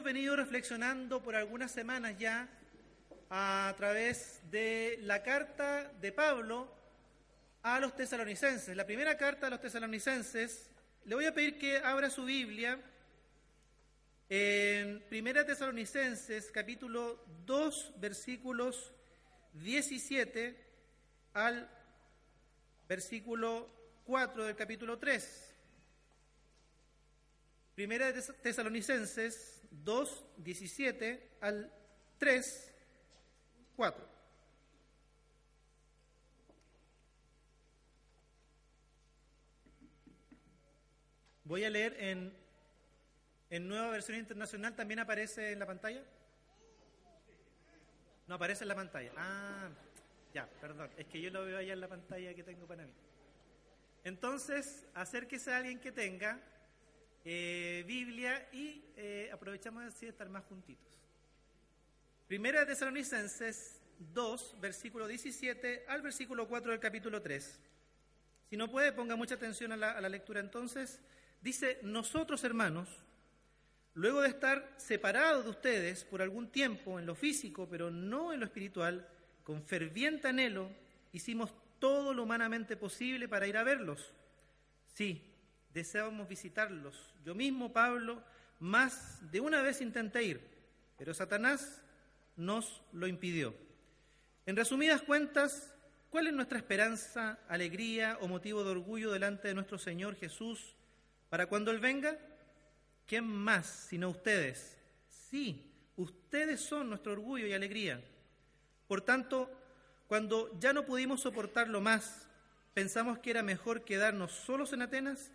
hemos venido reflexionando por algunas semanas ya a través de la carta de Pablo a los tesalonicenses. La primera carta a los tesalonicenses, le voy a pedir que abra su Biblia en Primera Tesalonicenses, capítulo 2, versículos 17 al versículo 4 del capítulo 3. Primera de Tesalonicenses 2, 17 al 3, 4. Voy a leer en, en nueva versión internacional, ¿también aparece en la pantalla? No aparece en la pantalla. Ah, ya, perdón, es que yo lo veo allá en la pantalla que tengo para mí. Entonces, acérquese a alguien que tenga eh, Biblia y eh, aprovechamos así de estar más juntitos. Primera de Tesalonicenses 2, versículo 17 al versículo 4 del capítulo 3. Si no puede, ponga mucha atención a la, a la lectura entonces. Dice, nosotros hermanos, luego de estar separados de ustedes por algún tiempo en lo físico, pero no en lo espiritual, con ferviente anhelo, hicimos todo lo humanamente posible para ir a verlos. Sí, deseábamos visitarlos. Yo mismo, Pablo, más de una vez intenté ir, pero Satanás nos lo impidió. En resumidas cuentas, ¿cuál es nuestra esperanza, alegría o motivo de orgullo delante de nuestro Señor Jesús para cuando Él venga? ¿Quién más sino ustedes? Sí, ustedes son nuestro orgullo y alegría. Por tanto, cuando ya no pudimos soportarlo más, pensamos que era mejor quedarnos solos en Atenas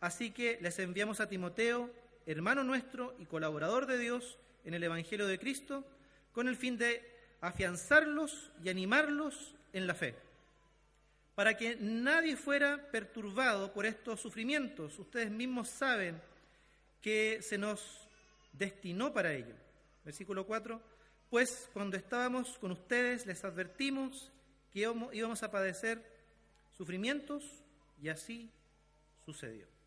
Así que les enviamos a Timoteo, hermano nuestro y colaborador de Dios en el Evangelio de Cristo, con el fin de afianzarlos y animarlos en la fe, para que nadie fuera perturbado por estos sufrimientos. Ustedes mismos saben que se nos destinó para ello. Versículo 4, pues cuando estábamos con ustedes les advertimos que íbamos a padecer sufrimientos y así sucedió.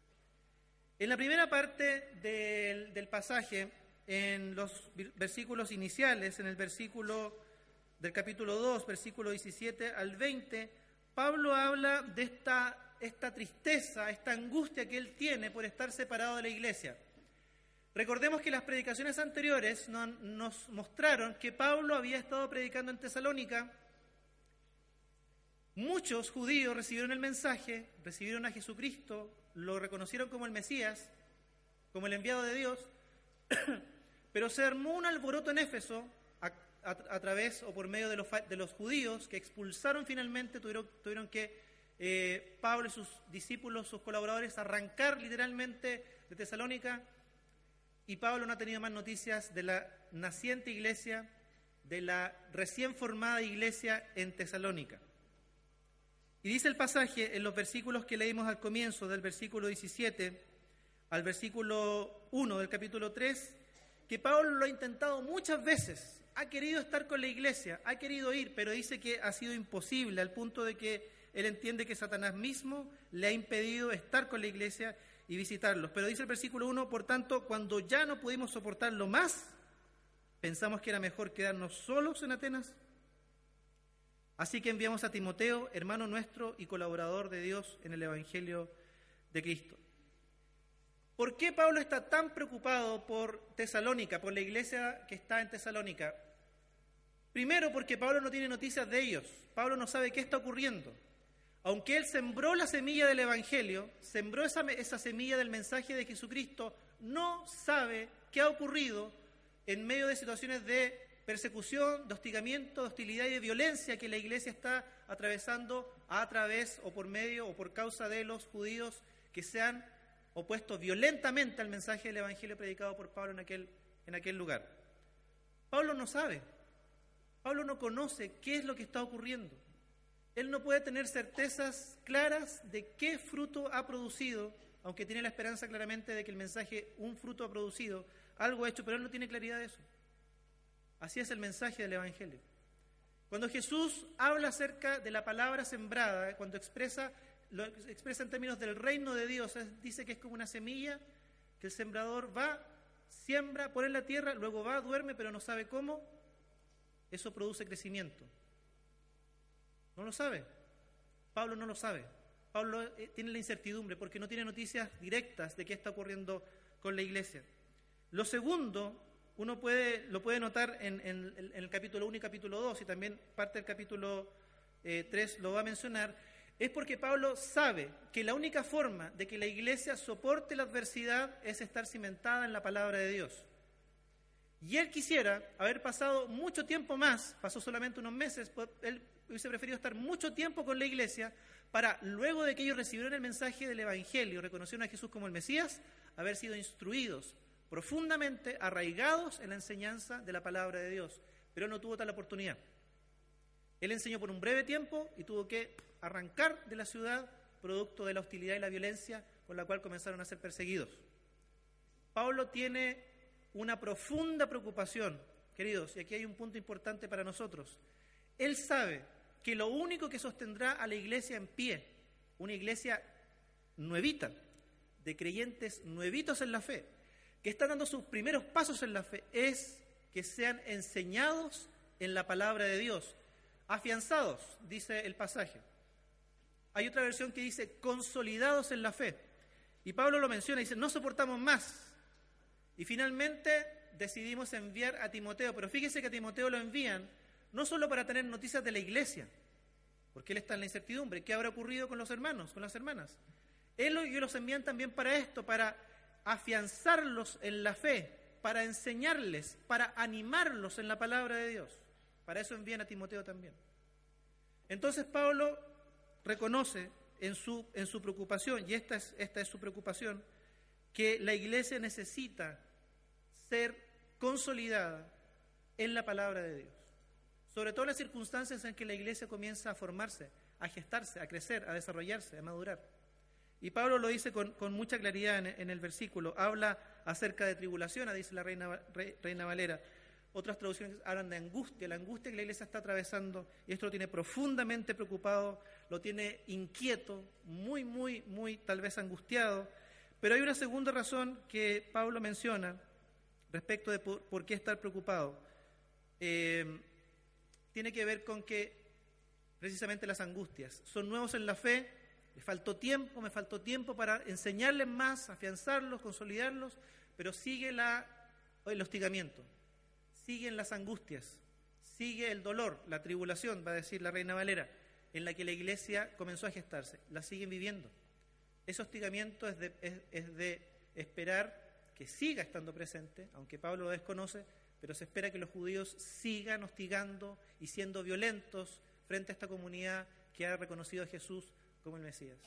En la primera parte del, pasaje, en los versículos iniciales, en el versículo del capítulo 2, versículo 17 al 20, Pablo habla de esta, esta tristeza, esta angustia que él tiene por estar separado de la iglesia. Recordemos que las predicaciones anteriores nos mostraron que Pablo había estado predicando en Tesalónica. Muchos judíos recibieron el mensaje, recibieron a Jesucristo, lo reconocieron como el Mesías, como el enviado de Dios, pero se armó un alboroto en Éfeso a, través o por medio de los, de los, judíos que expulsaron finalmente, tuvieron, que eh, Pablo y sus discípulos, sus colaboradores, arrancar literalmente de Tesalónica y Pablo no ha tenido más noticias de la naciente iglesia, de la recién formada iglesia en Tesalónica. Y dice el pasaje en los versículos que leímos al comienzo, del versículo 17 al versículo 1 del capítulo 3, que Pablo lo ha intentado muchas veces, ha querido estar con la iglesia, ha querido ir, pero dice que ha sido imposible al punto de que él entiende que Satanás mismo le ha impedido estar con la iglesia y visitarlos. Pero dice el versículo 1, por tanto, cuando ya no pudimos soportarlo más, pensamos que era mejor quedarnos solos en Atenas Así que enviamos a Timoteo, hermano nuestro y colaborador de Dios en el Evangelio de Cristo. ¿Por qué Pablo está tan preocupado por Tesalónica, por la iglesia que está en Tesalónica? Primero porque Pablo no tiene noticias de ellos. Pablo no sabe qué está ocurriendo. Aunque él sembró la semilla del Evangelio, sembró esa, esa semilla del mensaje de Jesucristo, no sabe qué ha ocurrido en medio de situaciones de persecución, de hostigamiento, de hostilidad y de violencia que la iglesia está atravesando a través o por medio o por causa de los judíos que se han opuesto violentamente al mensaje del Evangelio predicado por Pablo en aquel, en aquel lugar. Pablo no sabe, Pablo no conoce qué es lo que está ocurriendo. Él no puede tener certezas claras de qué fruto ha producido, aunque tiene la esperanza claramente de que el mensaje, un fruto ha producido, algo hecho, pero él no tiene claridad de eso. Así es el mensaje del Evangelio. Cuando Jesús habla acerca de la palabra sembrada, cuando expresa, lo expresa en términos del reino de Dios, dice que es como una semilla que el sembrador va, siembra, pone en la tierra, luego va, duerme, pero no sabe cómo, eso produce crecimiento. No lo sabe. Pablo no lo sabe. Pablo eh, tiene la incertidumbre porque no tiene noticias directas de qué está ocurriendo con la iglesia. Lo segundo, uno puede, lo puede notar en, el capítulo 1 y capítulo 2, y también parte del capítulo 3 eh, lo va a mencionar, es porque Pablo sabe que la única forma de que la iglesia soporte la adversidad es estar cimentada en la palabra de Dios. Y él quisiera haber pasado mucho tiempo más, pasó solamente unos meses, pues, él hubiese preferido estar mucho tiempo con la iglesia para, luego de que ellos recibieron el mensaje del Evangelio, reconocieron a Jesús como el Mesías, haber sido instruidos, profundamente arraigados en la enseñanza de la palabra de Dios. Pero no tuvo tal oportunidad. Él enseñó por un breve tiempo y tuvo que arrancar de la ciudad producto de la hostilidad y la violencia con la cual comenzaron a ser perseguidos. Pablo tiene una profunda preocupación, queridos, y aquí hay un punto importante para nosotros. Él sabe que lo único que sostendrá a la iglesia en pie, una iglesia nuevita, de creyentes nuevitos en la fe, que están dando sus primeros pasos en la fe, es que sean enseñados en la palabra de Dios, afianzados, dice el pasaje. Hay otra versión que dice consolidados en la fe. Y Pablo lo menciona, dice, no soportamos más. Y finalmente decidimos enviar a Timoteo, pero fíjese que a Timoteo lo envían no solo para tener noticias de la iglesia, porque él está en la incertidumbre, ¿qué habrá ocurrido con los hermanos, con las hermanas? Él y los envían también para esto, para afianzarlos en la fe, para enseñarles, para animarlos en la palabra de Dios. Para eso envían a Timoteo también. Entonces Pablo reconoce en su, en su preocupación, y esta es, esta es su preocupación, que la iglesia necesita ser consolidada en la palabra de Dios. Sobre todo en las circunstancias en que la iglesia comienza a formarse, a gestarse, a crecer, a desarrollarse, a madurar. Y Pablo lo dice con, mucha claridad en, el versículo. Habla acerca de tribulación, dice la reina, Valera. Otras traducciones hablan de angustia, la angustia que la iglesia está atravesando, y esto lo tiene profundamente preocupado, lo tiene inquieto, muy, muy, muy tal vez angustiado. Pero hay una segunda razón que Pablo menciona respecto de por, qué estar preocupado. Eh, tiene que ver con que precisamente las angustias son nuevos en la fe, me faltó tiempo, me faltó tiempo para enseñarles más, afianzarlos, consolidarlos, pero sigue el hostigamiento, siguen las angustias, sigue el dolor, la tribulación, va a decir la reina Valera, en la que la iglesia comenzó a gestarse, la siguen viviendo. Ese hostigamiento es, de esperar que siga estando presente, aunque Pablo lo desconoce, pero se espera que los judíos sigan hostigando y siendo violentos frente a esta comunidad que ha reconocido a Jesús como el Mesías.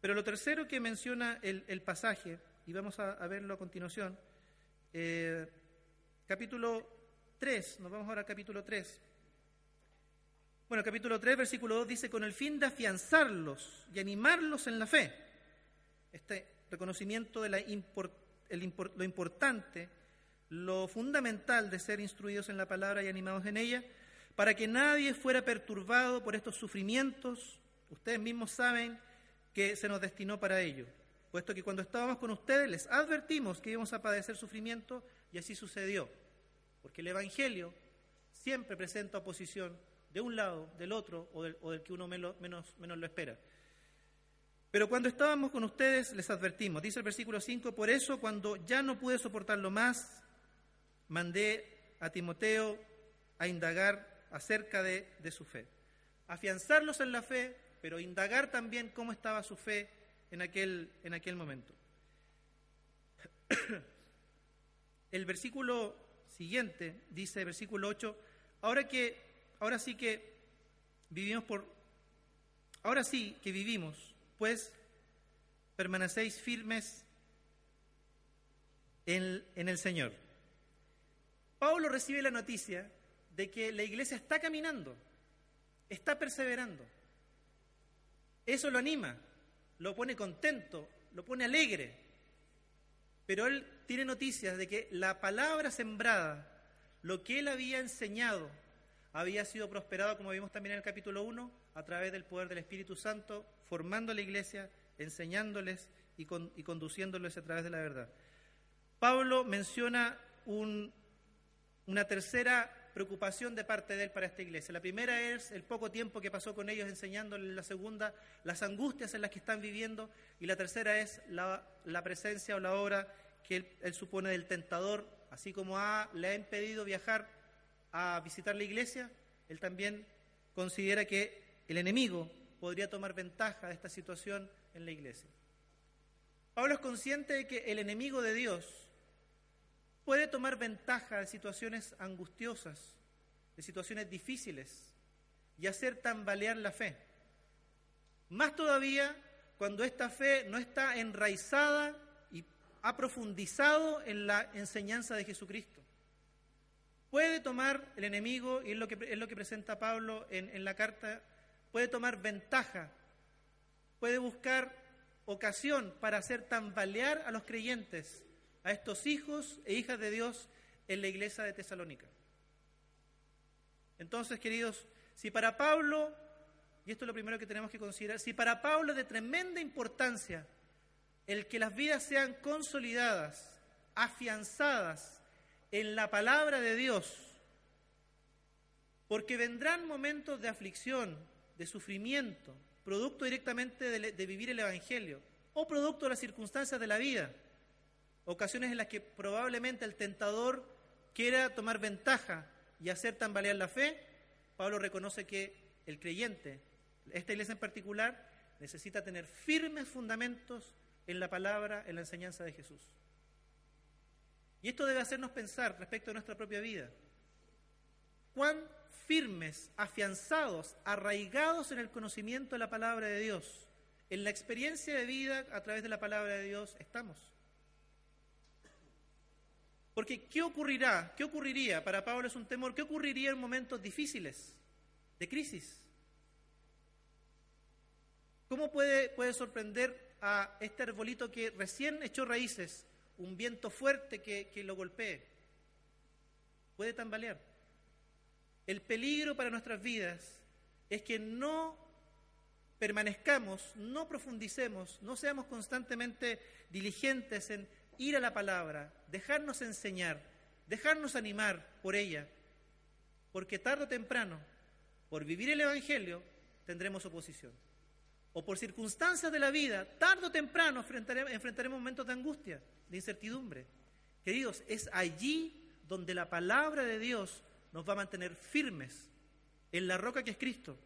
Pero lo tercero que menciona el, pasaje, y vamos a, verlo a continuación, eh, capítulo 3, nos vamos ahora al capítulo 3. Bueno, capítulo 3, versículo 2 dice, con el fin de afianzarlos y animarlos en la fe. Este reconocimiento de la lo importante, lo fundamental de ser instruidos en la palabra y animados en ella, para que nadie fuera perturbado por estos sufrimientos. Ustedes mismos saben que se nos destinó para ello, puesto que cuando estábamos con ustedes les advertimos que íbamos a padecer sufrimiento y así sucedió, porque el Evangelio siempre presenta oposición de un lado, del otro o del, que uno menos, menos, lo espera. Pero cuando estábamos con ustedes les advertimos, dice el versículo 5, por eso cuando ya no pude soportarlo más, mandé a Timoteo a indagar acerca de, su fe. Afianzarlos en la fe, pero indagar también cómo estaba su fe en aquel, en aquel momento. El versículo siguiente dice, versículo 8, ahora que ahora sí que vivimos por, ahora sí que vivimos, pues permanecéis firmes en, en el Señor. Pablo recibe la noticia de que la iglesia está caminando, está perseverando. Eso lo anima, lo pone contento, lo pone alegre. Pero él tiene noticias de que la palabra sembrada, lo que él había enseñado, había sido prosperado, como vimos también en el capítulo 1, a través del poder del Espíritu Santo, formando la iglesia, enseñándoles y, conduciéndoles a través de la verdad. Pablo menciona una tercera preocupación de parte de él para esta iglesia. La primera es el poco tiempo que pasó con ellos enseñándoles, la segunda, las angustias en las que están viviendo, y la tercera es la, presencia o la obra que él, supone del tentador, así como le ha impedido viajar a visitar la iglesia, él también considera que el enemigo podría tomar ventaja de esta situación en la iglesia. Pablo es consciente de que el enemigo de Dios puede tomar ventaja de situaciones angustiosas, de situaciones difíciles y hacer tambalear la fe. Más todavía cuando esta fe no está enraizada y ha profundizado en la enseñanza de Jesucristo. Puede tomar el enemigo, y es lo que, es lo que presenta Pablo en, en la carta, puede tomar ventaja, puede buscar ocasión para hacer tambalear a los creyentes a estos hijos e hijas de Dios en la iglesia de Tesalónica. Entonces, queridos, si para Pablo, y esto es lo primero que tenemos que considerar, si para Pablo es de tremenda importancia el que las vidas sean consolidadas, afianzadas en la palabra de Dios, porque vendrán momentos de aflicción, de sufrimiento, producto directamente de, de vivir el Evangelio, o producto de las circunstancias de la vida ocasiones en las que probablemente el tentador quiera tomar ventaja y hacer tambalear la fe, Pablo reconoce que el creyente, esta iglesia en particular, necesita tener firmes fundamentos en la palabra, en la enseñanza de Jesús. Y esto debe hacernos pensar respecto a nuestra propia vida. Cuán firmes, afianzados, arraigados en el conocimiento de la palabra de Dios, en la experiencia de vida a través de la palabra de Dios estamos. Porque ¿qué ocurrirá? ¿Qué ocurriría? Para Pablo es un temor. ¿Qué ocurriría en momentos difíciles, de crisis? ¿Cómo puede, puede sorprender a este arbolito que recién echó raíces un viento fuerte que, que lo golpee? Puede tambalear. El peligro para nuestras vidas es que no permanezcamos, no profundicemos, no seamos constantemente diligentes en ir a la palabra, dejarnos enseñar, dejarnos animar por ella, porque tarde o temprano, por vivir el Evangelio, tendremos oposición. O por circunstancias de la vida, tarde o temprano enfrentaremos, momentos de angustia, de incertidumbre. Queridos, es allí donde la palabra de Dios nos va a mantener firmes en la roca que es Cristo.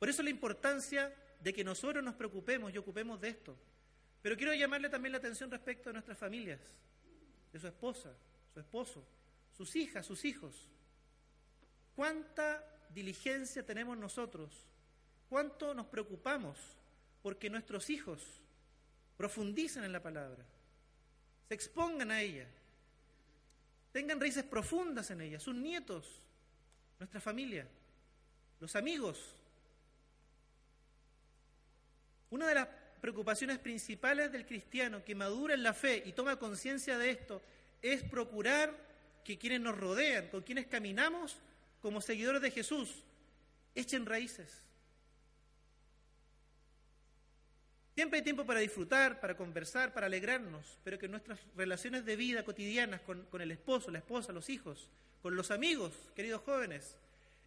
Por eso la importancia de que nosotros nos preocupemos y ocupemos de esto. Pero quiero llamarle también la atención respecto a nuestras familias, de su esposa, su esposo, sus hijas, sus hijos. ¿Cuánta diligencia tenemos nosotros? ¿Cuánto nos preocupamos porque nuestros hijos profundicen en la palabra, se expongan a ella, tengan raíces profundas en ella, sus nietos, nuestra familia, los amigos? Una de las preocupaciones principales del cristiano que madura en la fe y toma conciencia de esto es procurar que quienes nos rodean, con quienes caminamos como seguidores de Jesús, echen raíces. Siempre hay tiempo para disfrutar, para conversar, para alegrarnos, pero que nuestras relaciones de vida cotidianas con, con, el esposo, la esposa, los hijos, con los amigos, queridos jóvenes,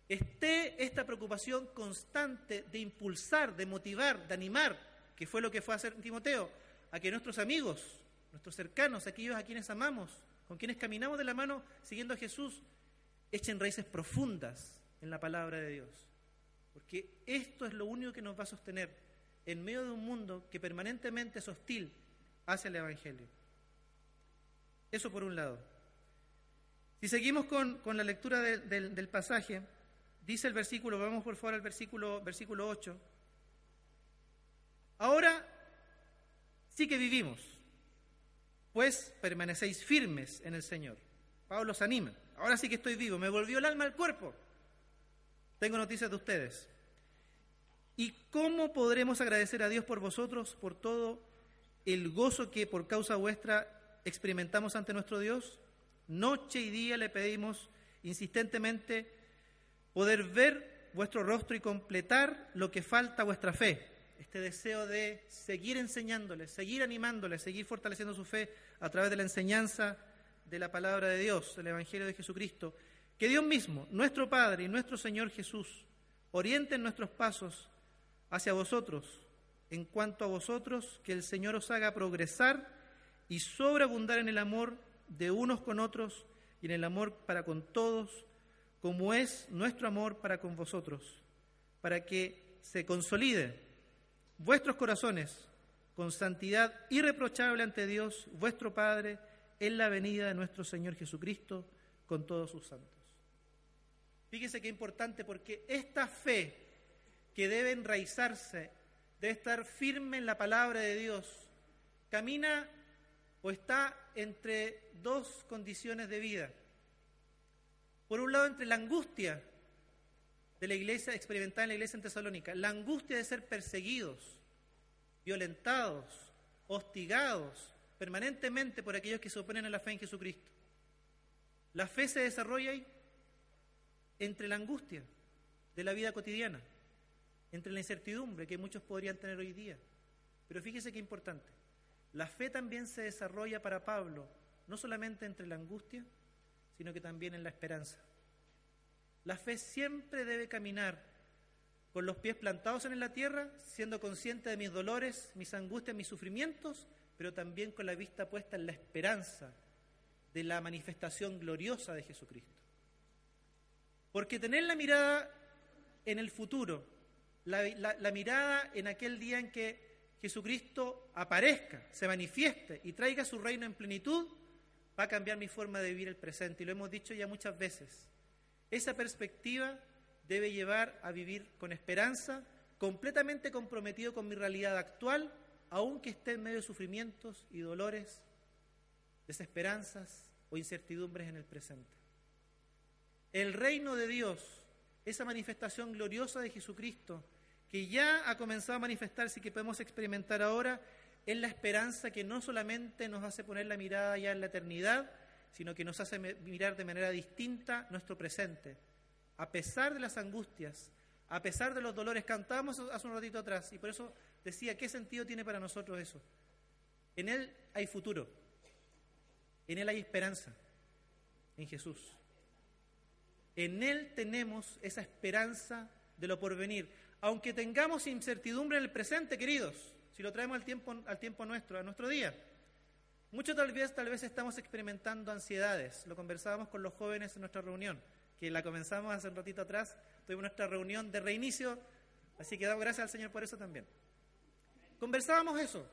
esté esta preocupación constante de impulsar, de motivar, de animar que fue lo que fue a hacer Timoteo, a que nuestros amigos, nuestros cercanos, aquellos a quienes amamos, con quienes caminamos de la mano siguiendo a Jesús, echen raíces profundas en la palabra de Dios. Porque esto es lo único que nos va a sostener en medio de un mundo que permanentemente es hostil hacia el Evangelio. Eso por un lado. Si seguimos con, la lectura del pasaje, dice el versículo, vamos por favor al versículo, versículo 8, Ahora sí que vivimos, pues permanecéis firmes en el Señor. Pablo los anima. Ahora sí que estoy vivo, me volvió el alma al cuerpo. Tengo noticias de ustedes. ¿Y cómo podremos agradecer a Dios por vosotros, por todo el gozo que por causa vuestra experimentamos ante nuestro Dios? Noche y día le pedimos insistentemente poder ver vuestro rostro y completar lo que falta a vuestra fe este deseo de seguir enseñándoles, seguir animándoles, seguir fortaleciendo su fe a través de la enseñanza de la palabra de Dios, del Evangelio de Jesucristo. Que Dios mismo, nuestro Padre y nuestro Señor Jesús, orienten nuestros pasos hacia vosotros. En cuanto a vosotros, que el Señor os haga progresar y sobreabundar en el amor de unos con otros y en el amor para con todos, como es nuestro amor para con vosotros, para que se consolide vuestros corazones con santidad irreprochable ante Dios, vuestro Padre, en la venida de nuestro Señor Jesucristo con todos sus santos. Fíjese qué importante porque esta fe que debe enraizarse, debe estar firme en la palabra de Dios, camina o está entre dos condiciones de vida. Por un lado, entre la angustia de la iglesia, experimentada en la iglesia en Tesalónica, la angustia de ser perseguidos, violentados, hostigados permanentemente por aquellos que se oponen a la fe en Jesucristo. La fe se desarrolla ahí entre la angustia de la vida cotidiana, entre la incertidumbre que muchos podrían tener hoy día. Pero fíjese qué importante. La fe también se desarrolla para Pablo, no solamente entre la angustia, sino que también en la esperanza. La fe siempre debe caminar con los pies plantados en la tierra, siendo consciente de mis dolores, mis angustias, mis sufrimientos, pero también con la vista puesta en la esperanza de la manifestación gloriosa de Jesucristo. Porque tener la mirada en el futuro, la, la mirada en aquel día en que Jesucristo aparezca, se manifieste y traiga su reino en plenitud, va a cambiar mi forma de vivir el presente. Y lo hemos dicho ya muchas veces. Esa perspectiva debe llevar a vivir con esperanza, completamente comprometido con mi realidad actual, aunque esté en medio de sufrimientos y dolores, desesperanzas o incertidumbres en el presente. El reino de Dios, esa manifestación gloriosa de Jesucristo, que ya ha comenzado a manifestarse y que podemos experimentar ahora, es la esperanza que no solamente nos hace poner la mirada ya en la eternidad, sino que nos hace mirar de manera distinta nuestro presente. A pesar de las angustias, a pesar de los dolores, cantábamos hace un ratito atrás, y por eso decía, ¿qué sentido tiene para nosotros eso? En Él hay futuro, en Él hay esperanza, en Jesús. En Él tenemos esa esperanza de lo porvenir. Aunque tengamos incertidumbre en el presente, queridos, si lo traemos al tiempo, al tiempo nuestro, a nuestro día. Muchos tal vez, tal vez estamos experimentando ansiedades. Lo conversábamos con los jóvenes en nuestra reunión, que la comenzamos hace un ratito atrás. Tuvimos nuestra reunión de reinicio, así que damos gracias al Señor por eso también. Conversábamos eso.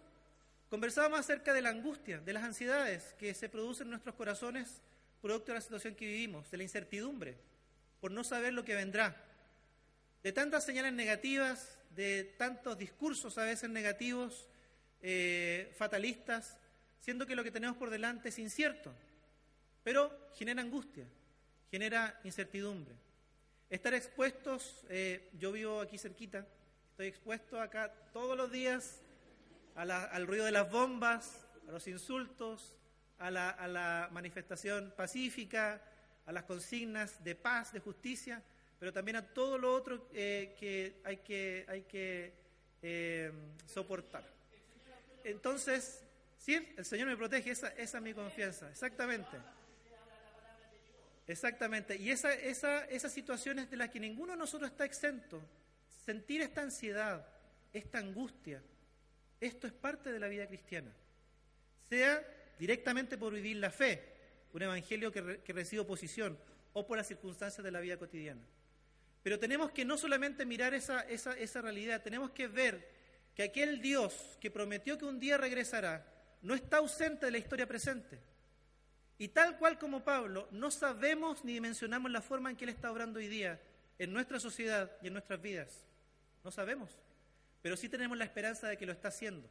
Conversábamos acerca de la angustia, de las ansiedades que se producen en nuestros corazones producto de la situación que vivimos, de la incertidumbre, por no saber lo que vendrá, de tantas señales negativas de tantos discursos a veces negativos, eh, fatalistas, siendo que lo que tenemos por delante es incierto, pero genera angustia, genera incertidumbre. Estar expuestos, eh, yo vivo aquí cerquita, estoy expuesto acá todos los días al ruido de las bombas, a los insultos, a la, a la manifestación pacífica, a las consignas de paz, de justicia, pero también a todo lo otro eh, que hay que, hay que eh, soportar. Entonces, sí, el Señor me protege, esa, es mi confianza, exactamente. Exactamente, y esa, esa, esas situaciones de las que ninguno de nosotros está exento, sentir esta ansiedad, esta angustia, esto es parte de la vida cristiana, sea directamente por vivir la fe, un evangelio que, que recibe oposición, o por las circunstancias de la vida cotidiana. Pero tenemos que no solamente mirar esa, esa, realidad, tenemos que ver que aquel Dios que prometió que un día regresará no está ausente de la historia presente. Y tal cual como Pablo, no sabemos ni dimensionamos la forma en que Él está obrando hoy día en nuestra sociedad y en nuestras vidas. No sabemos, pero sí tenemos la esperanza de que lo está haciendo.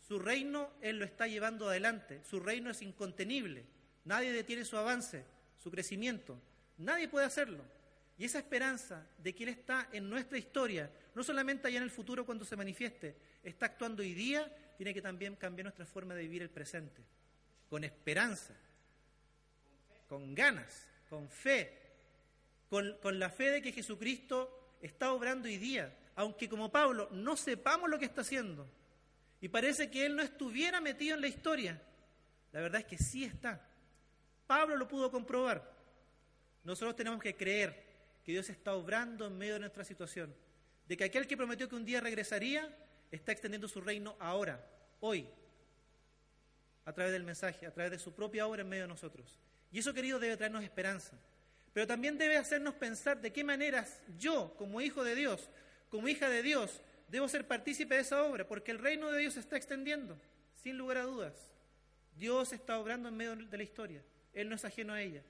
Su reino Él lo está llevando adelante, su reino es incontenible, nadie detiene su avance, su crecimiento, nadie puede hacerlo. Y esa esperanza de que Él está en nuestra historia, no solamente allá en el futuro cuando se manifieste, está actuando hoy día, tiene que también cambiar nuestra forma de vivir el presente, con esperanza, con ganas, con fe, con, la fe de que Jesucristo está obrando hoy día, aunque como Pablo no sepamos lo que está haciendo y parece que Él no estuviera metido en la historia, La verdad es que sí está. Pablo lo pudo comprobar. Nosotros tenemos que creer que Dios está obrando en medio de nuestra situación, de que aquel que prometió que un día regresaría está extendiendo su reino ahora, hoy, a través del mensaje, a través de su propia obra en medio de nosotros. Y eso, querido, debe traernos esperanza. Pero también debe hacernos pensar de qué maneras yo, como hijo de Dios, como hija de Dios, debo ser partícipe de esa obra, porque el reino de Dios se está extendiendo, sin lugar a dudas. Dios está obrando en medio de la historia, Él no es ajeno a ella.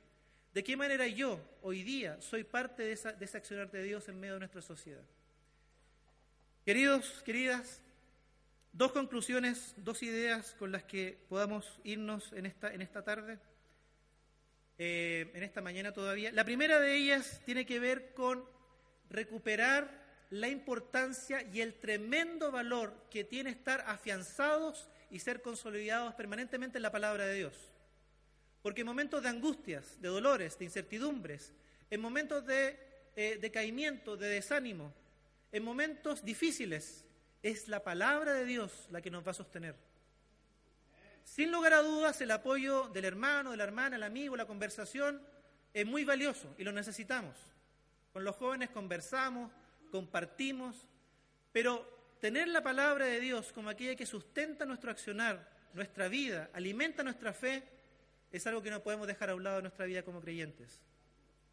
¿De qué manera yo, hoy día, soy parte de, esa, de ese accionar de Dios en medio de nuestra sociedad? Queridos, queridas, dos conclusiones, dos ideas con las que podamos irnos en esta, en esta tarde. Eh, en esta mañana todavía. La primera de ellas tiene que ver con recuperar la importancia y el tremendo valor que tiene estar afianzados y ser consolidados permanentemente en la palabra de Dios. Porque en momentos de angustias, de dolores, de incertidumbres, en momentos de eh, decaimiento, de desánimo, en momentos difíciles, es la palabra de Dios la que nos va a sostener. Sin lugar a dudas, el apoyo del hermano, de la hermana, el amigo, la conversación es muy valioso y lo necesitamos. Con los jóvenes conversamos, compartimos, pero tener la palabra de Dios como aquella que sustenta nuestro accionar, nuestra vida, alimenta nuestra fe, es algo que no podemos dejar a un lado de nuestra vida como creyentes.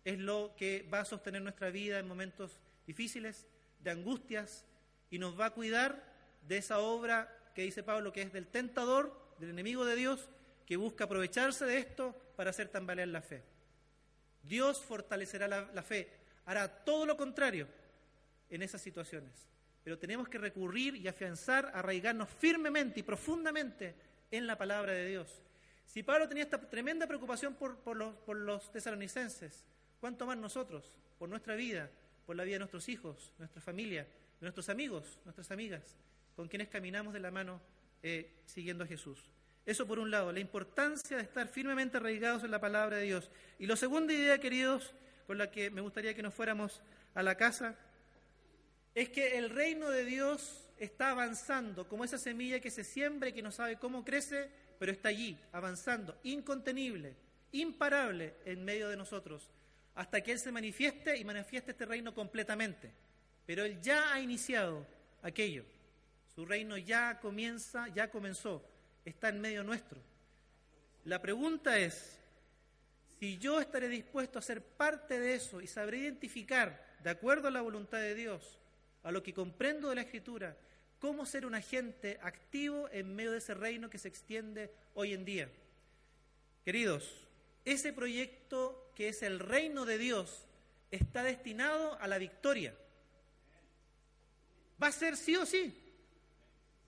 Es lo que va a sostener nuestra vida en momentos difíciles, de angustias, y nos va a cuidar de esa obra que dice Pablo que es del tentador del enemigo de Dios que busca aprovecharse de esto para hacer tambalear la fe. Dios fortalecerá la, fe, hará todo lo contrario en esas situaciones. Pero tenemos que recurrir y afianzar, arraigarnos firmemente y profundamente en la palabra de Dios. Si Pablo tenía esta tremenda preocupación por, por, los, por los tesalonicenses, ¿cuánto más nosotros? Por nuestra vida, por la vida de nuestros hijos, nuestra familia, de nuestros amigos, nuestras amigas, con quienes caminamos de la mano eh, siguiendo a Jesús. Eso por un lado, la importancia de estar firmemente arraigados en la palabra de Dios. Y la segunda idea, queridos, con la que me gustaría que nos fuéramos a la casa, es que el reino de Dios está avanzando como esa semilla que se siembra y que no sabe cómo crece, pero está allí, avanzando, incontenible, imparable en medio de nosotros, hasta que Él se manifieste y manifieste este reino completamente. Pero Él ya ha iniciado aquello. Su reino ya comienza, ya comenzó, está en medio nuestro. La pregunta es, si yo estaré dispuesto a ser parte de eso y sabré identificar, de acuerdo a la voluntad de Dios, a lo que comprendo de la Escritura, cómo ser un agente activo en medio de ese reino que se extiende hoy en día. Queridos, ese proyecto que es el reino de Dios está destinado a la victoria. Va a ser sí o sí.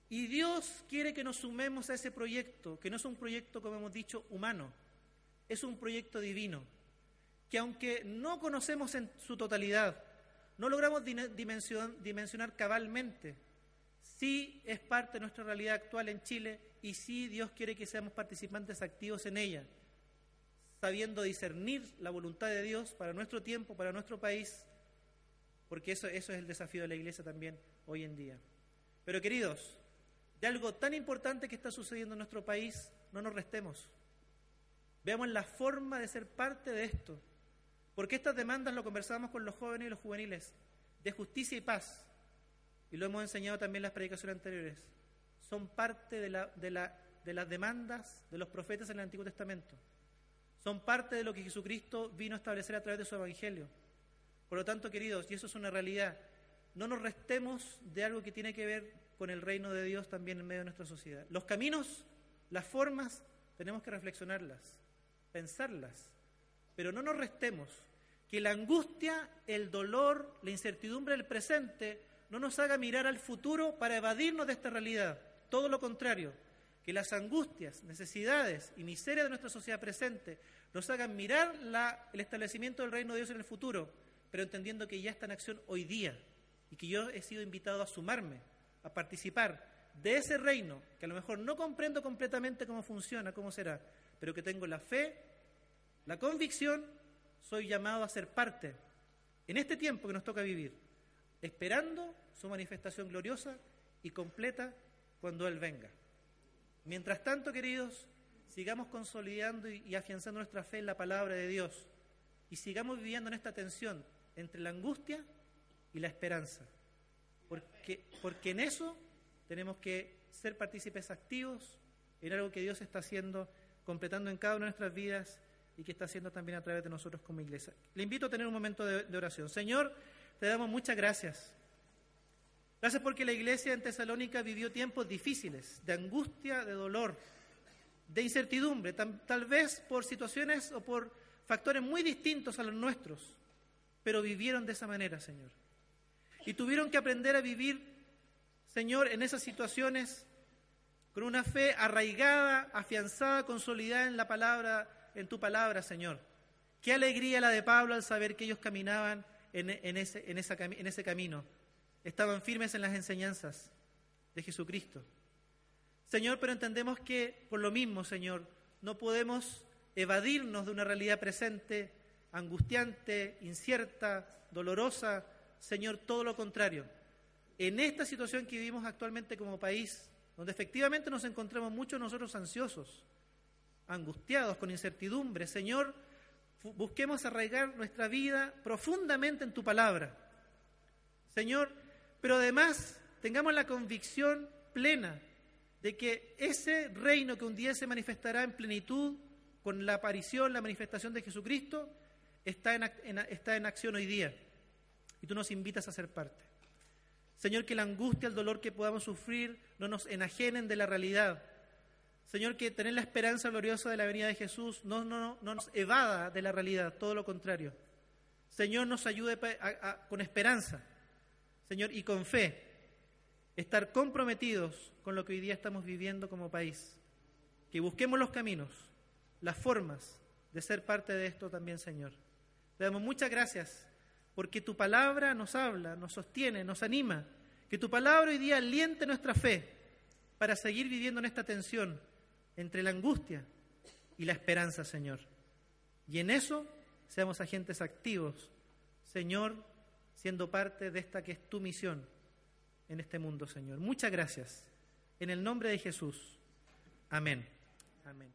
Y Dios quiere que nos sumemos a ese proyecto, que no es un proyecto, como hemos dicho, humano, es un proyecto divino, que aunque no conocemos en su totalidad, no logramos dimensionar cabalmente, sí es parte de nuestra realidad actual en Chile y sí Dios quiere que seamos participantes activos en ella, sabiendo discernir la voluntad de Dios para nuestro tiempo, para nuestro país, porque eso, es el desafío de la iglesia también hoy en día. Pero queridos, de algo tan importante que está sucediendo en nuestro país, no nos restemos. Veamos la forma de ser parte de esto. Porque estas demandas lo conversamos con los jóvenes y los juveniles, de justicia y paz, y lo hemos enseñado también en las predicaciones anteriores, son parte de, de las demandas de los profetas en el Antiguo Testamento. Son parte de lo que Jesucristo vino a establecer a través de su Evangelio. Por lo tanto, queridos, y eso es una realidad, no nos restemos de algo que tiene que ver con el reino de Dios también en medio de nuestra sociedad. Los caminos, las formas, tenemos que reflexionarlas, pensarlas, pero no nos restemos que la angustia, el dolor, la incertidumbre del presente no nos haga mirar al futuro para evadirnos de esta realidad. Todo lo contrario, que las angustias, necesidades y miserias de nuestra sociedad presente nos hagan mirar el establecimiento del reino de Dios en el futuro, pero entendiendo que ya está en acción hoy día y que yo he sido invitado a sumarme a participar de ese reino, que a lo mejor no comprendo completamente cómo funciona, cómo será, pero que tengo la fe, la convicción, soy llamado a ser parte en este tiempo que nos toca vivir, esperando su manifestación gloriosa y completa cuando Él venga. Mientras tanto, queridos, sigamos consolidando y, afianzando nuestra fe en la palabra de Dios y sigamos viviendo en esta tensión entre la angustia y la esperanza. Porque, porque en eso tenemos que ser partícipes activos en algo que Dios está haciendo, completando en cada una de nuestras vidas y que está haciendo también a través de nosotros como iglesia. Le invito a tener un momento de, de oración. Señor, te damos muchas gracias. Gracias porque la iglesia en Tesalónica vivió tiempos difíciles, de angustia, de dolor, de incertidumbre, tal, vez por situaciones o por factores muy distintos a los nuestros, pero vivieron de esa manera, Señor. Y tuvieron que aprender a vivir, Señor, en esas situaciones con una fe arraigada, afianzada, consolidada en la palabra, en tu palabra, Señor. Qué alegría la de Pablo al saber que ellos caminaban en, en ese camino. Estaban firmes en las enseñanzas de Jesucristo. Señor, pero entendemos que por lo mismo, Señor, no podemos evadirnos de una realidad presente, angustiante, incierta, dolorosa. Señor, todo lo contrario. En esta situación que vivimos actualmente como país, donde efectivamente nos encontramos muchos nosotros ansiosos, angustiados, con incertidumbre, Señor, busquemos arraigar nuestra vida profundamente en tu palabra. Señor, pero además tengamos la convicción plena de que ese reino que un día se manifestará en plenitud con la aparición, la manifestación de Jesucristo, está en, acción hoy día. Y tú nos invitas a ser parte. Señor, que la angustia, el dolor que podamos sufrir no nos enajenen de la realidad. Señor, que tener la esperanza gloriosa de la venida de Jesús no, no, no nos evada de la realidad, todo lo contrario. Señor, nos ayude con esperanza, Señor, y con fe, estar comprometidos con lo que hoy día estamos viviendo como país. Que busquemos los caminos, las formas de ser parte de esto también, Señor. Te damos muchas gracias porque tu palabra nos habla, nos sostiene, nos anima. Que tu palabra hoy día aliente nuestra fe para seguir viviendo en esta tensión entre la angustia y la esperanza, Señor. Y en eso seamos agentes activos, Señor, siendo parte de esta que es tu misión en este mundo, Señor. Muchas gracias. En el nombre de Jesús. Amén. Amén.